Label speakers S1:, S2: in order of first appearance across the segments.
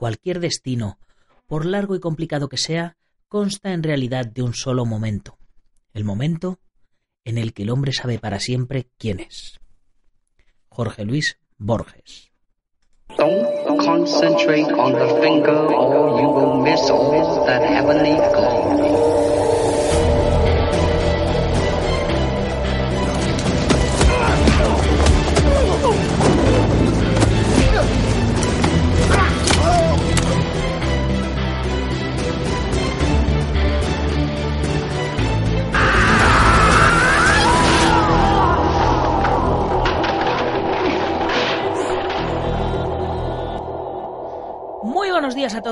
S1: Cualquier destino, por largo y complicado que sea, consta en realidad de un solo momento. El momento en el que el hombre sabe para siempre quién es. Jorge Luis Borges.
S2: Don't.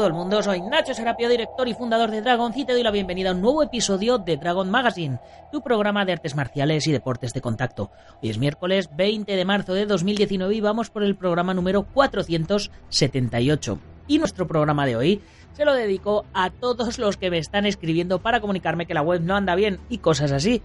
S1: El mundo, soy Nacho Serapio, director y fundador de Dragon y te doy la bienvenida a un nuevo episodio de Dragon Magazine, tu programa de artes marciales y deportes de contacto. Hoy es miércoles 20 de marzo de 2019 y vamos por el programa número 478. Y nuestro programa de hoy se lo dedico a todos los que me están escribiendo para comunicarme que la web no anda bien y cosas así.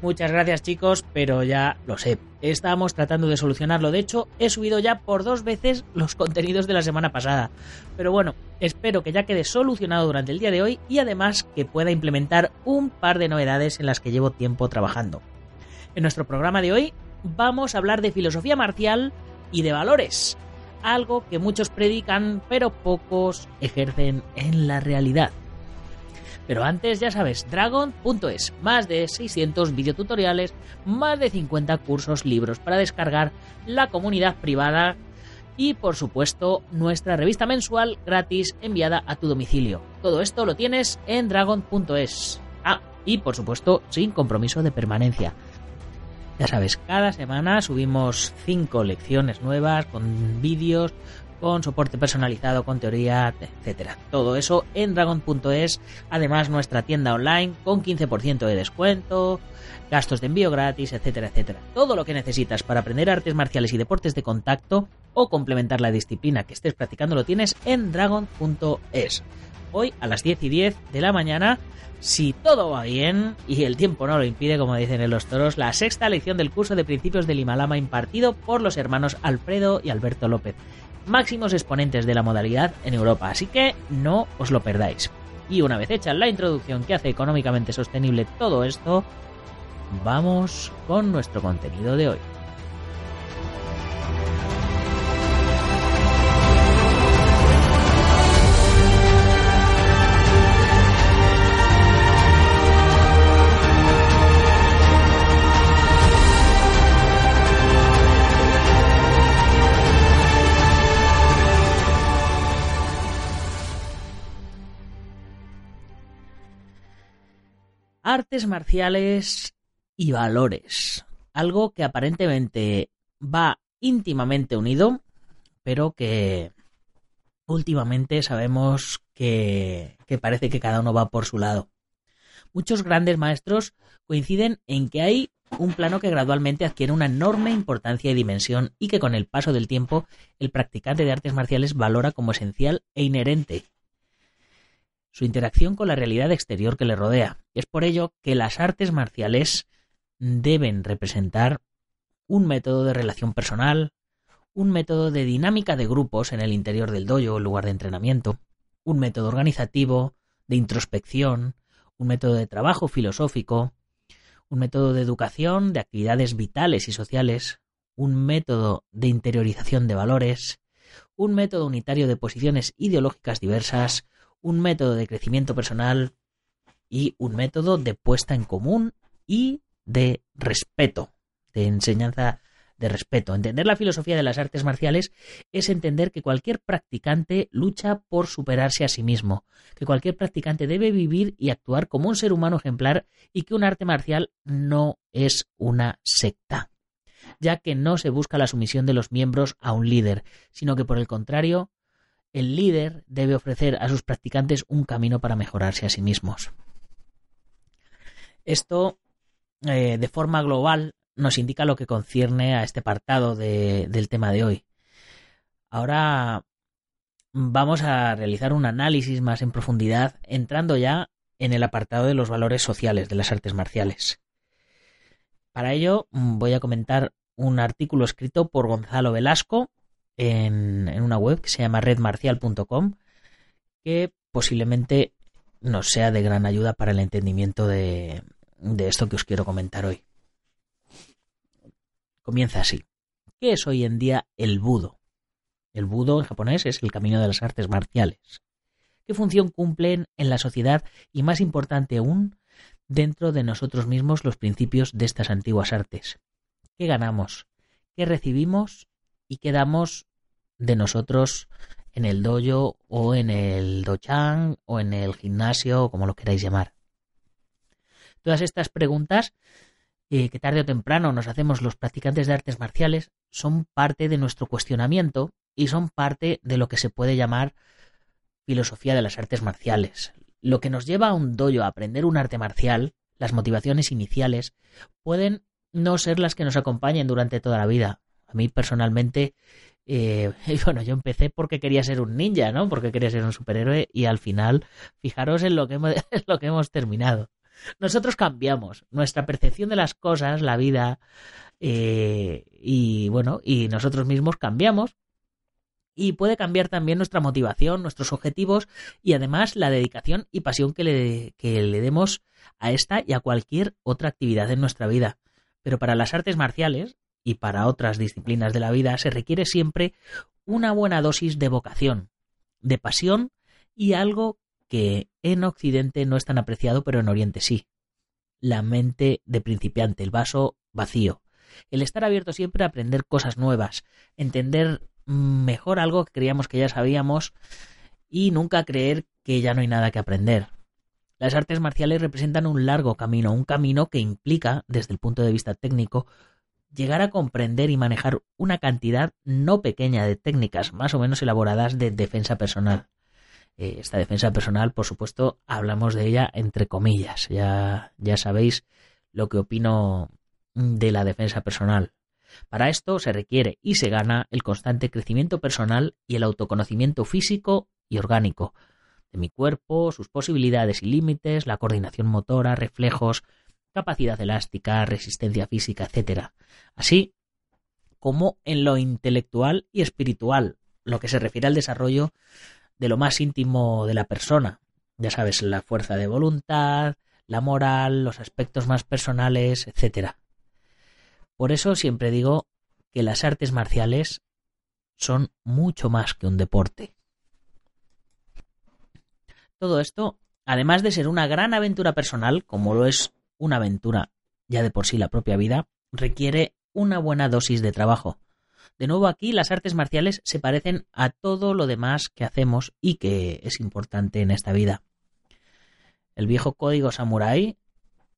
S1: Muchas gracias chicos, pero ya lo sé. Estamos tratando de solucionarlo. De hecho, he subido ya por dos veces los contenidos de la semana pasada. Pero bueno, espero que ya quede solucionado durante el día de hoy y además que pueda implementar un par de novedades en las que llevo tiempo trabajando. En nuestro programa de hoy vamos a hablar de filosofía marcial y de valores. Algo que muchos predican pero pocos ejercen en la realidad. Pero antes, ya sabes, dragon.es, más de 600 videotutoriales, más de 50 cursos, libros para descargar, la comunidad privada y, por supuesto, nuestra revista mensual gratis enviada a tu domicilio. Todo esto lo tienes en dragon.es. Ah, y por supuesto, sin compromiso de permanencia. Ya sabes, cada semana subimos 5 lecciones nuevas con vídeos, con soporte personalizado, con teoría, etcétera. Todo eso en dragon.es, además nuestra tienda online con 15% de descuento, gastos de envío gratis, etcétera, etcétera. Todo lo que necesitas para aprender artes marciales y deportes de contacto o complementar la disciplina que estés practicando lo tienes en dragon.es. Hoy a las 10 y 10 de la mañana, si todo va bien y el tiempo no lo impide, como dicen en los toros, la sexta lección del curso de principios del Himalama impartido por los hermanos Alfredo y Alberto López máximos exponentes de la modalidad en Europa, así que no os lo perdáis. Y una vez hecha la introducción que hace económicamente sostenible todo esto, vamos con nuestro contenido de hoy. Artes marciales y valores. Algo que aparentemente va íntimamente unido, pero que últimamente sabemos que, parece que cada uno va por su lado. Muchos grandes maestros coinciden en que hay un plano que gradualmente adquiere una enorme importancia y dimensión y que con el paso del tiempo el practicante de artes marciales valora como esencial e inherente su interacción con la realidad exterior que le rodea. Es por ello que las artes marciales deben representar un método de relación personal, un método de dinámica de grupos en el interior del dojo o lugar de entrenamiento, un método organizativo, de introspección, un método de trabajo filosófico, un método de educación, de actividades vitales y sociales, un método de interiorización de valores, un método unitario de posiciones ideológicas diversas, un método de crecimiento personal y un método de puesta en común y de respeto, de enseñanza de respeto. Entender la filosofía de las artes marciales es entender que cualquier practicante lucha por superarse a sí mismo, que cualquier practicante debe vivir y actuar como un ser humano ejemplar y que un arte marcial no es una secta, ya que no se busca la sumisión de los miembros a un líder, sino que por el contrario el líder debe ofrecer a sus practicantes un camino para mejorarse a sí mismos. Esto, eh, de forma global, nos indica lo que concierne a este apartado del tema de hoy. Ahora vamos a realizar un análisis más en profundidad, entrando ya en el apartado de los valores sociales de las artes marciales. Para ello voy a comentar un artículo escrito por Gonzalo Velasco en, una web que se llama redmarcial.com que posiblemente nos sea de gran ayuda para el entendimiento de esto que os quiero comentar hoy. Comienza así. ¿Qué es hoy en día el budo? El budo en japonés es el camino de las artes marciales. ¿Qué función cumplen en la sociedad y más importante aún, dentro de nosotros mismos los principios de estas antiguas artes? ¿Qué ganamos? ¿Qué recibimos? ¿Y qué damos de nosotros en el dojo o en el dochan o en el gimnasio o como lo queráis llamar? Todas estas preguntas eh, que tarde o temprano nos hacemos los practicantes de artes marciales son parte de nuestro cuestionamiento y son parte de lo que se puede llamar filosofía de las artes marciales. Lo que nos lleva a un dojo a aprender un arte marcial, las motivaciones iniciales, pueden no ser las que nos acompañen durante toda la vida. A mí personalmente, eh, bueno, yo empecé porque quería ser un ninja, ¿no? Porque quería ser un superhéroe y al final, fijaros en lo que en lo que hemos terminado. Nosotros cambiamos nuestra percepción de las cosas, la vida, eh, y bueno, y nosotros mismos cambiamos. Y puede cambiar también nuestra motivación, nuestros objetivos y además la dedicación y pasión que le, que le demos a esta y a cualquier otra actividad en nuestra vida. Pero para las artes marciales y para otras disciplinas de la vida se requiere siempre una buena dosis de vocación, de pasión y algo que en Occidente no es tan apreciado, pero en Oriente sí. La mente de principiante, el vaso vacío. El estar abierto siempre a aprender cosas nuevas, entender mejor algo que creíamos que ya sabíamos y nunca creer que ya no hay nada que aprender. Las artes marciales representan un largo camino, un camino que implica, desde el punto de vista técnico, llegar a comprender y manejar una cantidad no pequeña de técnicas más o menos elaboradas de defensa personal. Eh, esta defensa personal, por supuesto, hablamos de ella entre comillas. Ya, ya sabéis lo que opino de la defensa personal. Para esto se requiere y se gana el constante crecimiento personal y el autoconocimiento físico y orgánico de mi cuerpo, sus posibilidades y límites, la coordinación motora, reflejos, capacidad elástica, resistencia física, etc. Así como en lo intelectual y espiritual, lo que se refiere al desarrollo de lo más íntimo de la persona. Ya sabes, la fuerza de voluntad, la moral, los aspectos más personales, etc. Por eso siempre digo que las artes marciales son mucho más que un deporte. Todo esto, además de ser una gran aventura personal, como lo es una aventura ya de por sí la propia vida, requiere una buena dosis de trabajo, de nuevo aquí las artes marciales se parecen a todo lo demás que hacemos y que es importante en esta vida. El viejo código samurái,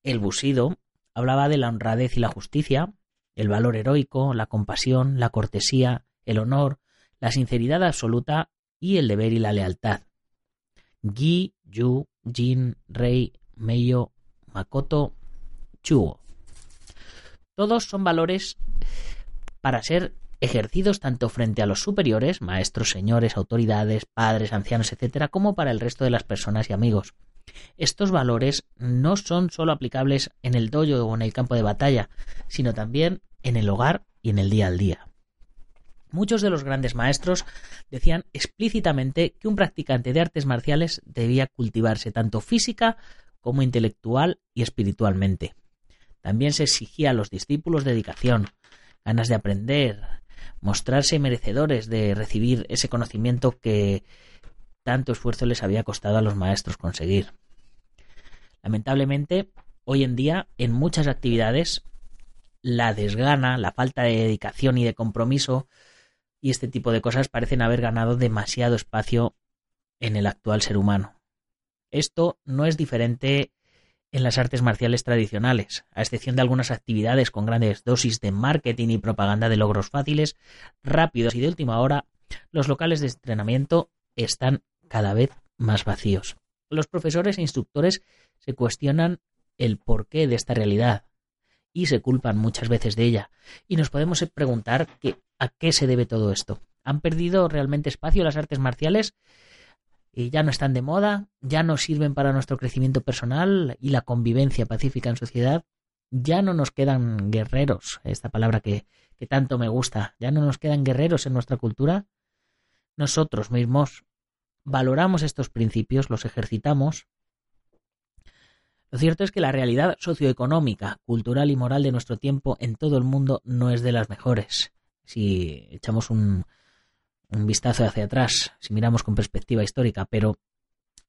S1: el busido, hablaba de la honradez y la justicia, el valor heroico, la compasión, la cortesía, el honor, la sinceridad absoluta y el deber y la lealtad. Gi, Yu, Jin, Rei, Meiyo, Makoto, Chuo. Todos son valores para ser ejercidos tanto frente a los superiores, maestros, señores, autoridades, padres, ancianos, etcétera, como para el resto de las personas y amigos. Estos valores no son sólo aplicables en el dojo o en el campo de batalla, sino también en el hogar y en el día al día. Muchos de los grandes maestros decían explícitamente que un practicante de artes marciales debía cultivarse tanto física como intelectual y espiritualmente. También se exigía a los discípulos dedicación, ganas de aprender, mostrarse merecedores de recibir ese conocimiento que tanto esfuerzo les había costado a los maestros conseguir. Lamentablemente, hoy en día, en muchas actividades, la desgana, la falta de dedicación y de compromiso y este tipo de cosas parecen haber ganado demasiado espacio en el actual ser humano. Esto no es diferente en las artes marciales tradicionales, a excepción de algunas actividades con grandes dosis de marketing y propaganda de logros fáciles, rápidos y de última hora, los locales de entrenamiento están cada vez más vacíos. Los profesores e instructores se cuestionan el porqué de esta realidad y se culpan muchas veces de ella. Y nos podemos preguntar a qué se debe todo esto. ¿Han perdido realmente espacio las artes marciales? Y ya no están de moda, ya no sirven para nuestro crecimiento personal y la convivencia pacífica en sociedad, ya no nos quedan guerreros, esta palabra que, que tanto me gusta, ya no nos quedan guerreros en nuestra cultura. Nosotros mismos valoramos estos principios, los ejercitamos. Lo cierto es que la realidad socioeconómica, cultural y moral de nuestro tiempo en todo el mundo no es de las mejores. Si echamos un, un vistazo hacia atrás, si miramos con perspectiva histórica, pero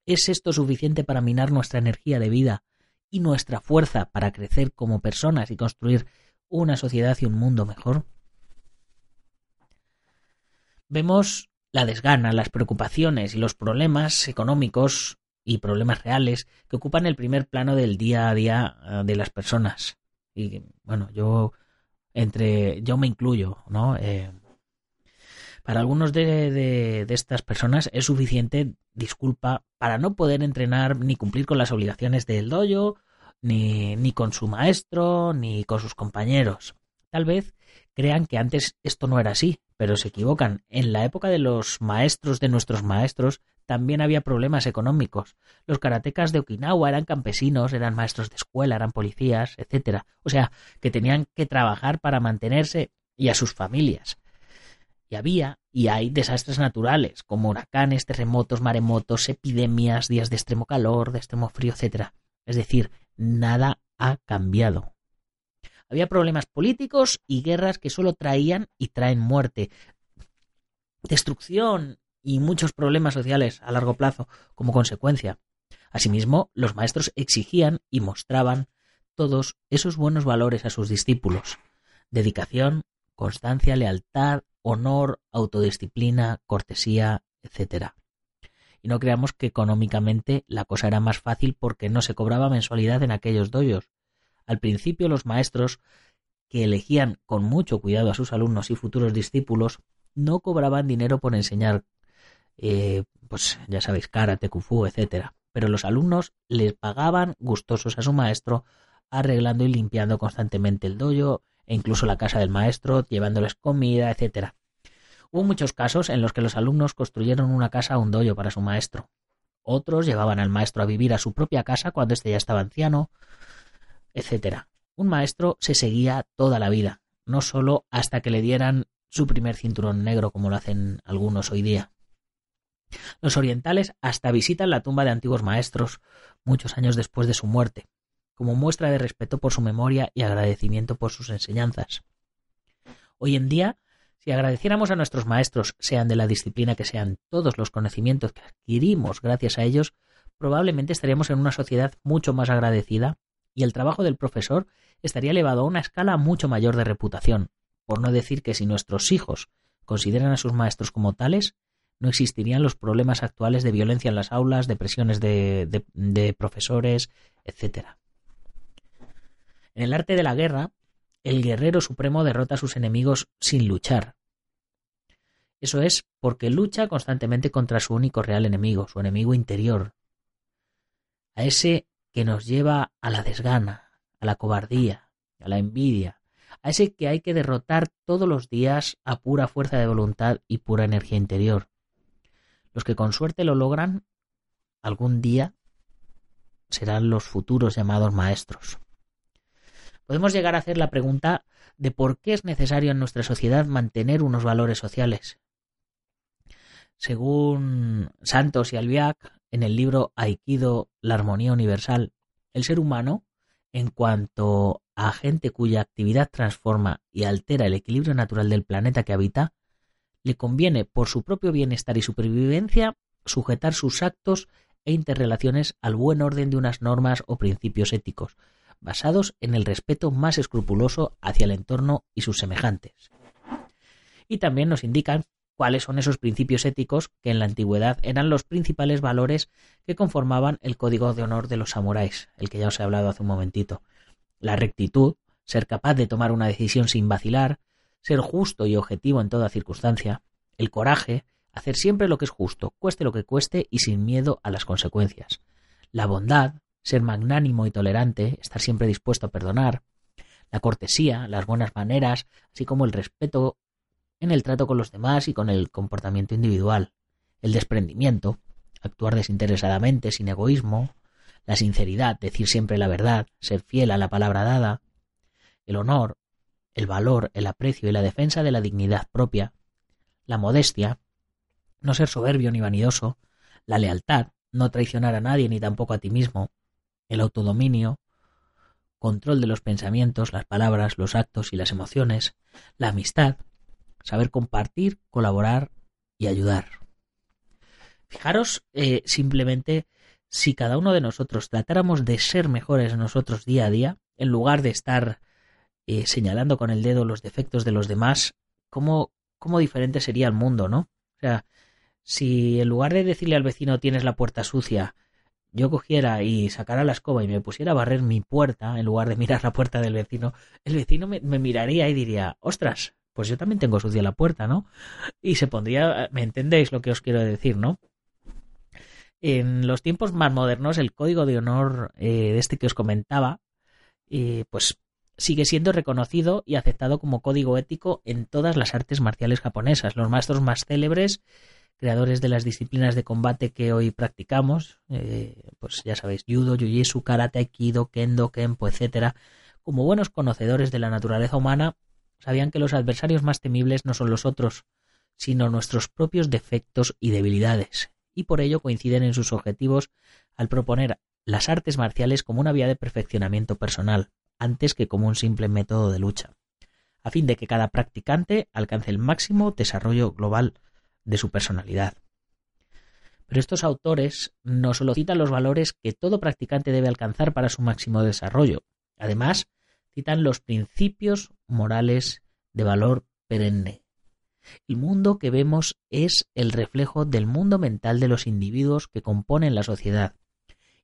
S1: ¿es esto suficiente para minar nuestra energía de vida y nuestra fuerza para crecer como personas y construir una sociedad y un mundo mejor? Vemos la desgana, las preocupaciones y los problemas económicos y problemas reales que ocupan el primer plano del día a día eh, de las personas. Y bueno, yo entre yo me incluyo, ¿no? Eh, para algunos de, estas personas es suficiente disculpa para no poder entrenar ni cumplir con las obligaciones del dojo, ni, ni con su maestro, ni con sus compañeros. Tal vez crean que antes esto no era así, pero se equivocan. En la época de los maestros de nuestros maestros también había problemas económicos. Los karatecas de Okinawa eran campesinos, eran maestros de escuela, eran policías, etcétera. O sea, que tenían que trabajar para mantenerse y a sus familias. Había y hay desastres naturales, como huracanes, terremotos, maremotos, epidemias, días de extremo calor, de extremo frío, etc. Es decir, nada ha cambiado. Había problemas políticos y guerras que solo traían y traen muerte, destrucción y muchos problemas sociales a largo plazo como consecuencia. Asimismo, los maestros exigían y mostraban todos esos buenos valores a sus discípulos. Dedicación, constancia, lealtad, honor, autodisciplina, cortesía, etc. Y no creamos que económicamente la cosa era más fácil porque no se cobraba mensualidad en aquellos doyos. Al principio los maestros, que elegían con mucho cuidado a sus alumnos y futuros discípulos, no cobraban dinero por enseñar, eh, pues ya sabéis, karate, kung etc. Pero los alumnos les pagaban gustosos a su maestro, arreglando y limpiando constantemente el doyo, e incluso la casa del maestro, llevándoles comida, etc. Hubo muchos casos en los que los alumnos construyeron una casa o un doyo para su maestro. Otros llevaban al maestro a vivir a su propia casa cuando éste ya estaba anciano, etc. Un maestro se seguía toda la vida, no solo hasta que le dieran su primer cinturón negro como lo hacen algunos hoy día. Los orientales hasta visitan la tumba de antiguos maestros muchos años después de su muerte, como muestra de respeto por su memoria y agradecimiento por sus enseñanzas. Hoy en día, si agradeciéramos a nuestros maestros, sean de la disciplina que sean, todos los conocimientos que adquirimos gracias a ellos, probablemente estaríamos en una sociedad mucho más agradecida y el trabajo del profesor estaría elevado a una escala mucho mayor de reputación, por no decir que si nuestros hijos consideran a sus maestros como tales, no existirían los problemas actuales de violencia en las aulas, de presiones de, de profesores, etc. En el arte de la guerra, el guerrero supremo derrota a sus enemigos sin luchar. Eso es porque lucha constantemente contra su único real enemigo, su enemigo interior, a ese que nos lleva a la desgana, a la cobardía, a la envidia, a ese que hay que derrotar todos los días a pura fuerza de voluntad y pura energía interior. Los que con suerte lo logran, algún día serán los futuros llamados maestros podemos llegar a hacer la pregunta de por qué es necesario en nuestra sociedad mantener unos valores sociales. Según Santos y Albiac, en el libro Aikido, la armonía universal, el ser humano, en cuanto a agente cuya actividad transforma y altera el equilibrio natural del planeta que habita, le conviene, por su propio bienestar y supervivencia, sujetar sus actos e interrelaciones al buen orden de unas normas o principios éticos, basados en el respeto más escrupuloso hacia el entorno y sus semejantes. Y también nos indican cuáles son esos principios éticos que en la antigüedad eran los principales valores que conformaban el código de honor de los samuráis, el que ya os he hablado hace un momentito. La rectitud, ser capaz de tomar una decisión sin vacilar, ser justo y objetivo en toda circunstancia, el coraje, hacer siempre lo que es justo, cueste lo que cueste y sin miedo a las consecuencias. La bondad, ser magnánimo y tolerante, estar siempre dispuesto a perdonar, la cortesía, las buenas maneras, así como el respeto en el trato con los demás y con el comportamiento individual, el desprendimiento, actuar desinteresadamente, sin egoísmo, la sinceridad, decir siempre la verdad, ser fiel a la palabra dada, el honor, el valor, el aprecio y la defensa de la dignidad propia, la modestia, no ser soberbio ni vanidoso, la lealtad, no traicionar a nadie ni tampoco a ti mismo, el autodominio, control de los pensamientos, las palabras, los actos y las emociones, la amistad, saber compartir, colaborar y ayudar. Fijaros eh, simplemente si cada uno de nosotros tratáramos de ser mejores nosotros día a día, en lugar de estar eh, señalando con el dedo los defectos de los demás, cómo, cómo diferente sería el mundo, ¿no? O sea, si en lugar de decirle al vecino tienes la puerta sucia, yo cogiera y sacara la escoba y me pusiera a barrer mi puerta, en lugar de mirar la puerta del vecino, el vecino me, miraría y diría, ostras, pues yo también tengo sucia la puerta, ¿no? Y se pondría, ¿me entendéis lo que os quiero decir, no? En los tiempos más modernos, el código de honor eh, de este que os comentaba, eh, pues sigue siendo reconocido y aceptado como código ético en todas las artes marciales japonesas. Los maestros más célebres creadores de las disciplinas de combate que hoy practicamos, eh, pues ya sabéis, judo, jiu-jitsu, karate, aikido, kendo, kenpo, etcétera, como buenos conocedores de la naturaleza humana, sabían que los adversarios más temibles no son los otros, sino nuestros propios defectos y debilidades, y por ello coinciden en sus objetivos al proponer las artes marciales como una vía de perfeccionamiento personal, antes que como un simple método de lucha, a fin de que cada practicante alcance el máximo desarrollo global de su personalidad. Pero estos autores no solo citan los valores que todo practicante debe alcanzar para su máximo desarrollo, además citan los principios morales de valor perenne. El mundo que vemos es el reflejo del mundo mental de los individuos que componen la sociedad,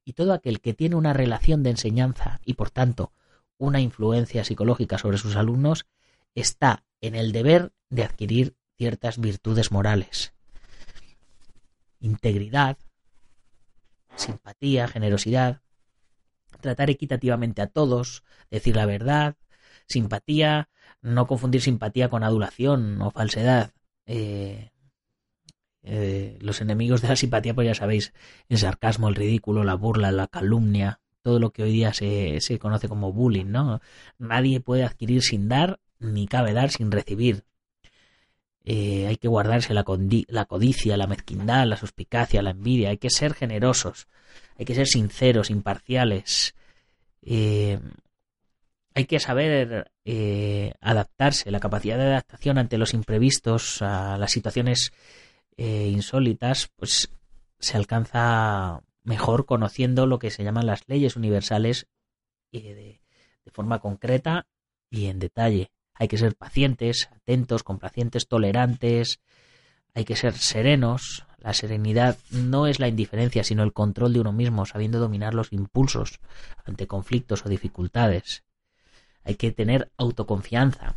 S1: y todo aquel que tiene una relación de enseñanza y por tanto una influencia psicológica sobre sus alumnos está en el deber de adquirir ciertas virtudes morales. Integridad, simpatía, generosidad, tratar equitativamente a todos, decir la verdad, simpatía, no confundir simpatía con adulación o falsedad. Eh, eh, los enemigos de la simpatía, pues ya sabéis, el sarcasmo, el ridículo, la burla, la calumnia, todo lo que hoy día se, se conoce como bullying, ¿no? Nadie puede adquirir sin dar, ni cabe dar sin recibir. Eh, hay que guardarse la, codicia, la mezquindad, la suspicacia, la envidia, hay que ser generosos, hay que ser sinceros, imparciales, eh, hay que saber eh, adaptarse, la capacidad de adaptación ante los imprevistos, a las situaciones insólitas, pues se alcanza mejor conociendo lo que se llaman las leyes universales de forma concreta y en detalle. Hay que ser pacientes, atentos, complacientes, tolerantes, hay que ser serenos. La serenidad no es la indiferencia, sino el control de uno mismo, sabiendo dominar los impulsos ante conflictos o dificultades. Hay que tener autoconfianza.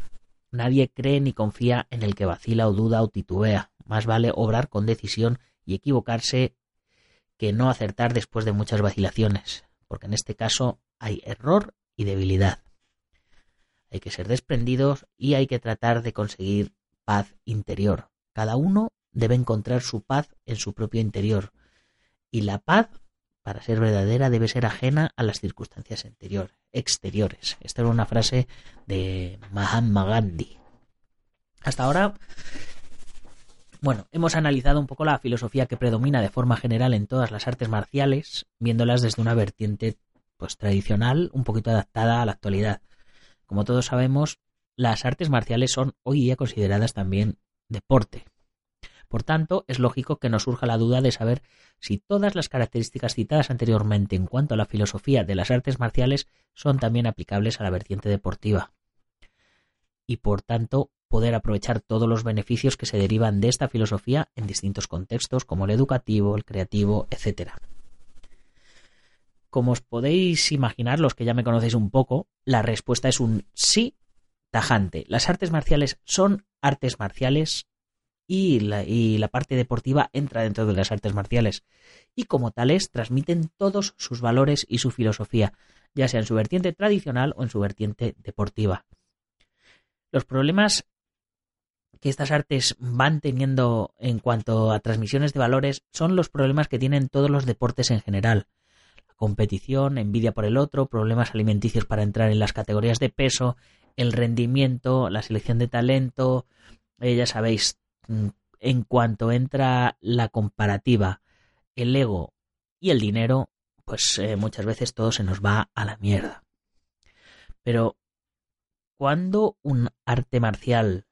S1: Nadie cree ni confía en el que vacila o duda o titubea. Más vale obrar con decisión y equivocarse que no acertar después de muchas vacilaciones, porque en este caso hay error y debilidad hay que ser desprendidos y hay que tratar de conseguir paz interior. Cada uno debe encontrar su paz en su propio interior. Y la paz, para ser verdadera, debe ser ajena a las circunstancias exteriores. Esta era una frase de Mahatma Gandhi. Hasta ahora, bueno, hemos analizado un poco la filosofía que predomina de forma general en todas las artes marciales, viéndolas desde una vertiente pues tradicional, un poquito adaptada a la actualidad. Como todos sabemos, las artes marciales son hoy día consideradas también deporte. Por tanto, es lógico que nos surja la duda de saber si todas las características citadas anteriormente en cuanto a la filosofía de las artes marciales son también aplicables a la vertiente deportiva. Y por tanto, poder aprovechar todos los beneficios que se derivan de esta filosofía en distintos contextos como el educativo, el creativo, etc. Como os podéis imaginar, los que ya me conocéis un poco, la respuesta es un sí tajante. Las artes marciales son artes marciales y la, parte deportiva entra dentro de las artes marciales. Y como tales transmiten todos sus valores y su filosofía, ya sea en su vertiente tradicional o en su vertiente deportiva. Los problemas que estas artes van teniendo en cuanto a transmisiones de valores son los problemas que tienen todos los deportes en general. Competición, envidia por el otro, problemas alimenticios para entrar en las categorías de peso, el rendimiento, la selección de talento, eh, ya sabéis, mm, en cuanto entra la comparativa, el ego y el dinero, pues eh, muchas veces todo se nos va a la mierda. Pero cuando un arte marcial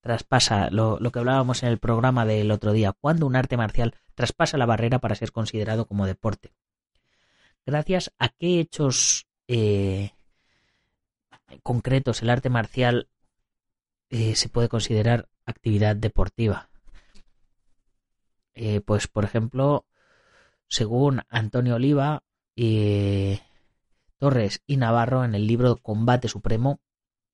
S1: traspasa lo, lo, que hablábamos en el programa del otro día, cuando un arte marcial traspasa la barrera para ser considerado como deporte. Gracias a qué hechos eh, concretos el arte marcial eh, se puede considerar actividad deportiva. Eh, pues, por ejemplo, según Antonio Oliva, Torres y Navarro en el libro Combate Supremo,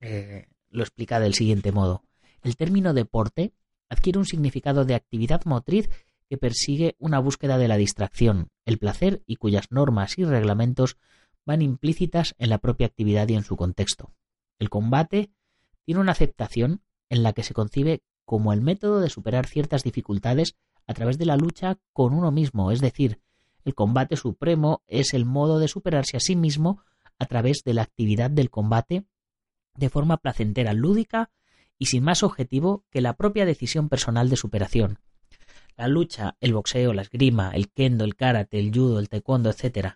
S1: lo explica del siguiente modo. El término deporte adquiere un significado de actividad motriz que persigue una búsqueda de la distracción, el placer y cuyas normas y reglamentos van implícitas en la propia actividad y en su contexto. El combate tiene una aceptación en la que se concibe como el método de superar ciertas dificultades a través de la lucha con uno mismo, es decir, el combate supremo es el modo de superarse a sí mismo a través de la actividad del combate de forma placentera, lúdica y sin más objetivo que la propia decisión personal de superación. La lucha, el boxeo, la esgrima, el kendo, el karate, el judo, el taekwondo, etc.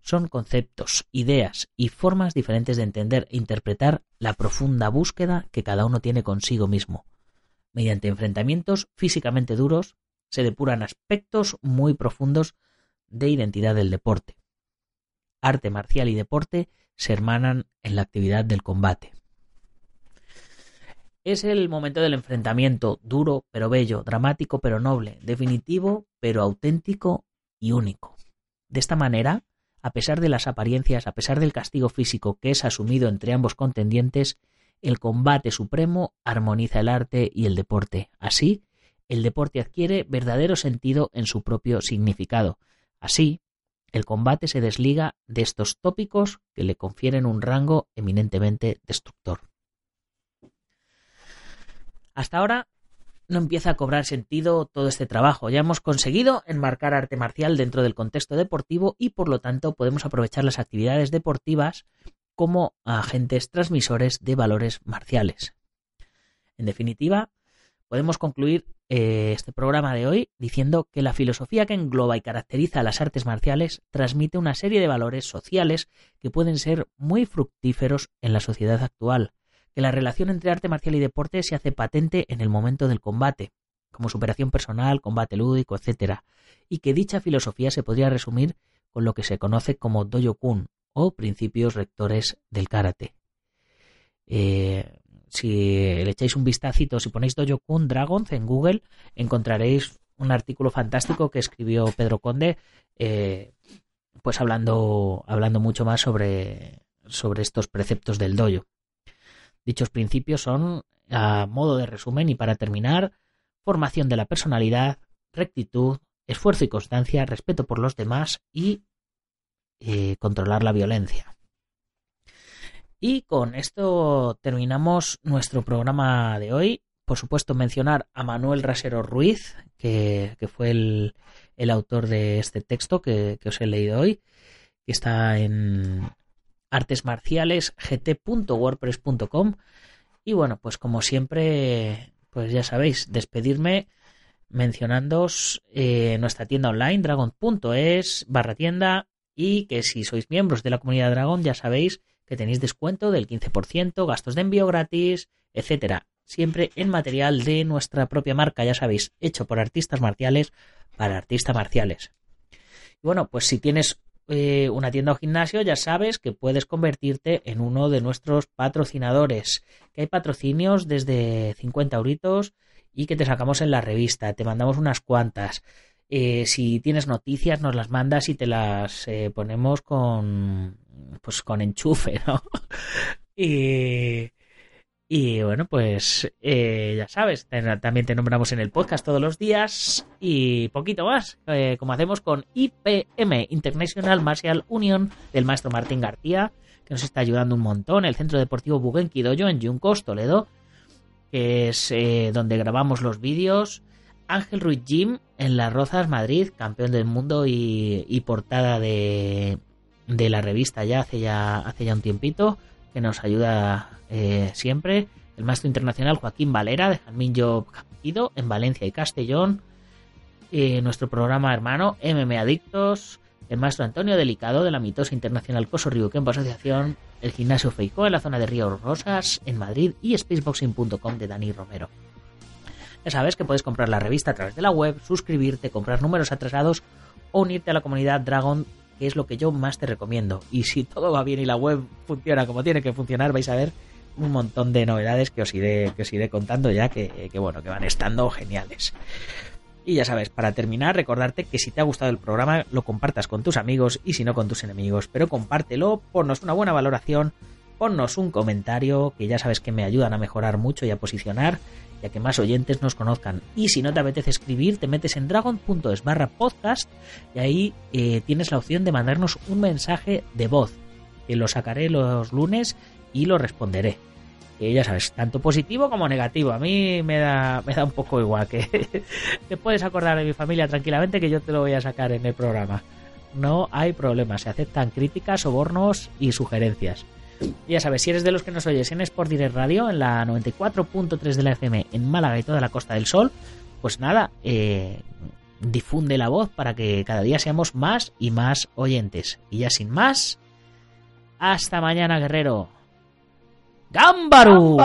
S1: Son conceptos, ideas y formas diferentes de entender e interpretar la profunda búsqueda que cada uno tiene consigo mismo. Mediante enfrentamientos físicamente duros se depuran aspectos muy profundos de identidad del deporte. Arte marcial y deporte se hermanan en la actividad del combate. Es el momento del enfrentamiento, duro pero bello, dramático pero noble, definitivo pero auténtico y único. De esta manera, a pesar de las apariencias, a pesar del castigo físico que es asumido entre ambos contendientes, el combate supremo armoniza el arte y el deporte. Así, el deporte adquiere verdadero sentido en su propio significado. Así, el combate se desliga de estos tópicos que le confieren un rango eminentemente destructor. Hasta ahora no empieza a cobrar sentido todo este trabajo. Ya hemos conseguido enmarcar arte marcial dentro del contexto deportivo y por lo tanto podemos aprovechar las actividades deportivas como agentes transmisores de valores marciales. En definitiva, podemos concluir eh, este programa de hoy diciendo que la filosofía que engloba y caracteriza a las artes marciales transmite una serie de valores sociales que pueden ser muy fructíferos en la sociedad actual que la relación entre arte marcial y deporte se hace patente en el momento del combate, como superación personal, combate lúdico, etc., y que dicha filosofía se podría resumir con lo que se conoce como doyo-kun o principios rectores del karate. Eh, si le echáis un vistacito, si ponéis doyo-kun Dragons en Google, encontraréis un artículo fantástico que escribió Pedro Conde, eh, pues hablando, hablando mucho más sobre, sobre estos preceptos del doyo. Dichos principios son, a modo de resumen y para terminar, formación de la personalidad, rectitud, esfuerzo y constancia, respeto por los demás y eh, controlar la violencia. Y con esto terminamos nuestro programa de hoy. Por supuesto, mencionar a Manuel Rasero Ruiz, que, fue el, autor de este texto que, que os he leído hoy, que está en, artesmarcialesgt.wordpress.com y bueno, pues como siempre, pues ya sabéis, despedirme mencionando eh, nuestra tienda online dragon.es barra tienda y que si sois miembros de la comunidad Dragon ya sabéis que tenéis descuento del 15%, gastos de envío gratis, etcétera. Siempre en material de nuestra propia marca, ya sabéis, hecho por artistas marciales para artistas marciales. Y bueno, pues si tienes eh, una tienda o gimnasio, ya sabes que puedes convertirte en uno de nuestros patrocinadores. Que hay patrocinios desde 50 euritos y que te sacamos en la revista. Te mandamos unas cuantas. Eh, si tienes noticias, nos las mandas y te las eh, ponemos con pues con enchufe, ¿no? Y bueno, pues eh, ya sabes, también te nombramos en el podcast todos los días y poquito más, eh, como hacemos con IPM, International Martial Union, del maestro Martín García, que nos está ayudando un montón, el Centro Deportivo Buguenquidoyo en Yuncos, Toledo, que es eh, donde grabamos los vídeos, Ángel Ruiz Jim en Las Rozas, Madrid, campeón del mundo y, portada de, de, la revista ya hace, ya hace ya un tiempito, que nos ayuda eh, siempre. El maestro internacional Joaquín Valera de Jamillo Campido en Valencia y Castellón. Eh, nuestro programa hermano MM Adictos. El maestro Antonio Delicado de la mitosa internacional Coso Kempo Asociación. El gimnasio Feicó en la zona de Río Rosas en Madrid y spaceboxing.com de Dani Romero. Ya sabes que puedes comprar la revista a través de la web, suscribirte, comprar números atrasados o unirte a la comunidad Dragon, que es lo que yo más te recomiendo. Y si todo va bien y la web funciona como tiene que funcionar, vais a ver un montón de novedades que os iré, que os iré contando ya que, que bueno, que van estando geniales. Y ya sabes, para terminar, recordarte que si te ha gustado el programa, lo compartas con tus amigos y si no con tus enemigos. Pero compártelo, ponnos una buena valoración, ponnos un comentario, que ya sabes que me ayudan a mejorar mucho y a posicionar ya que más oyentes nos conozcan. Y si no te apetece escribir, te metes en dragon.es barra podcast y ahí eh, tienes la opción de mandarnos un mensaje de voz, que lo sacaré los lunes y lo responderé. Que ya sabes, tanto positivo como negativo. A mí me da, me da un poco igual que te puedes acordar de mi familia tranquilamente que yo te lo voy a sacar en el programa. No hay problema, se aceptan críticas, sobornos y sugerencias. Ya sabes, si eres de los que nos oyes en Sport Direct Radio, en la 94.3 de la FM en Málaga y toda la Costa del Sol, pues nada, eh, difunde la voz para que cada día seamos más y más oyentes. Y ya sin más, hasta mañana, guerrero. ¡Gámbaro!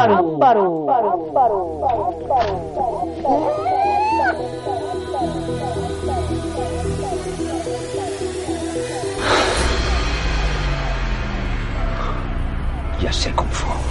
S3: Ya sé.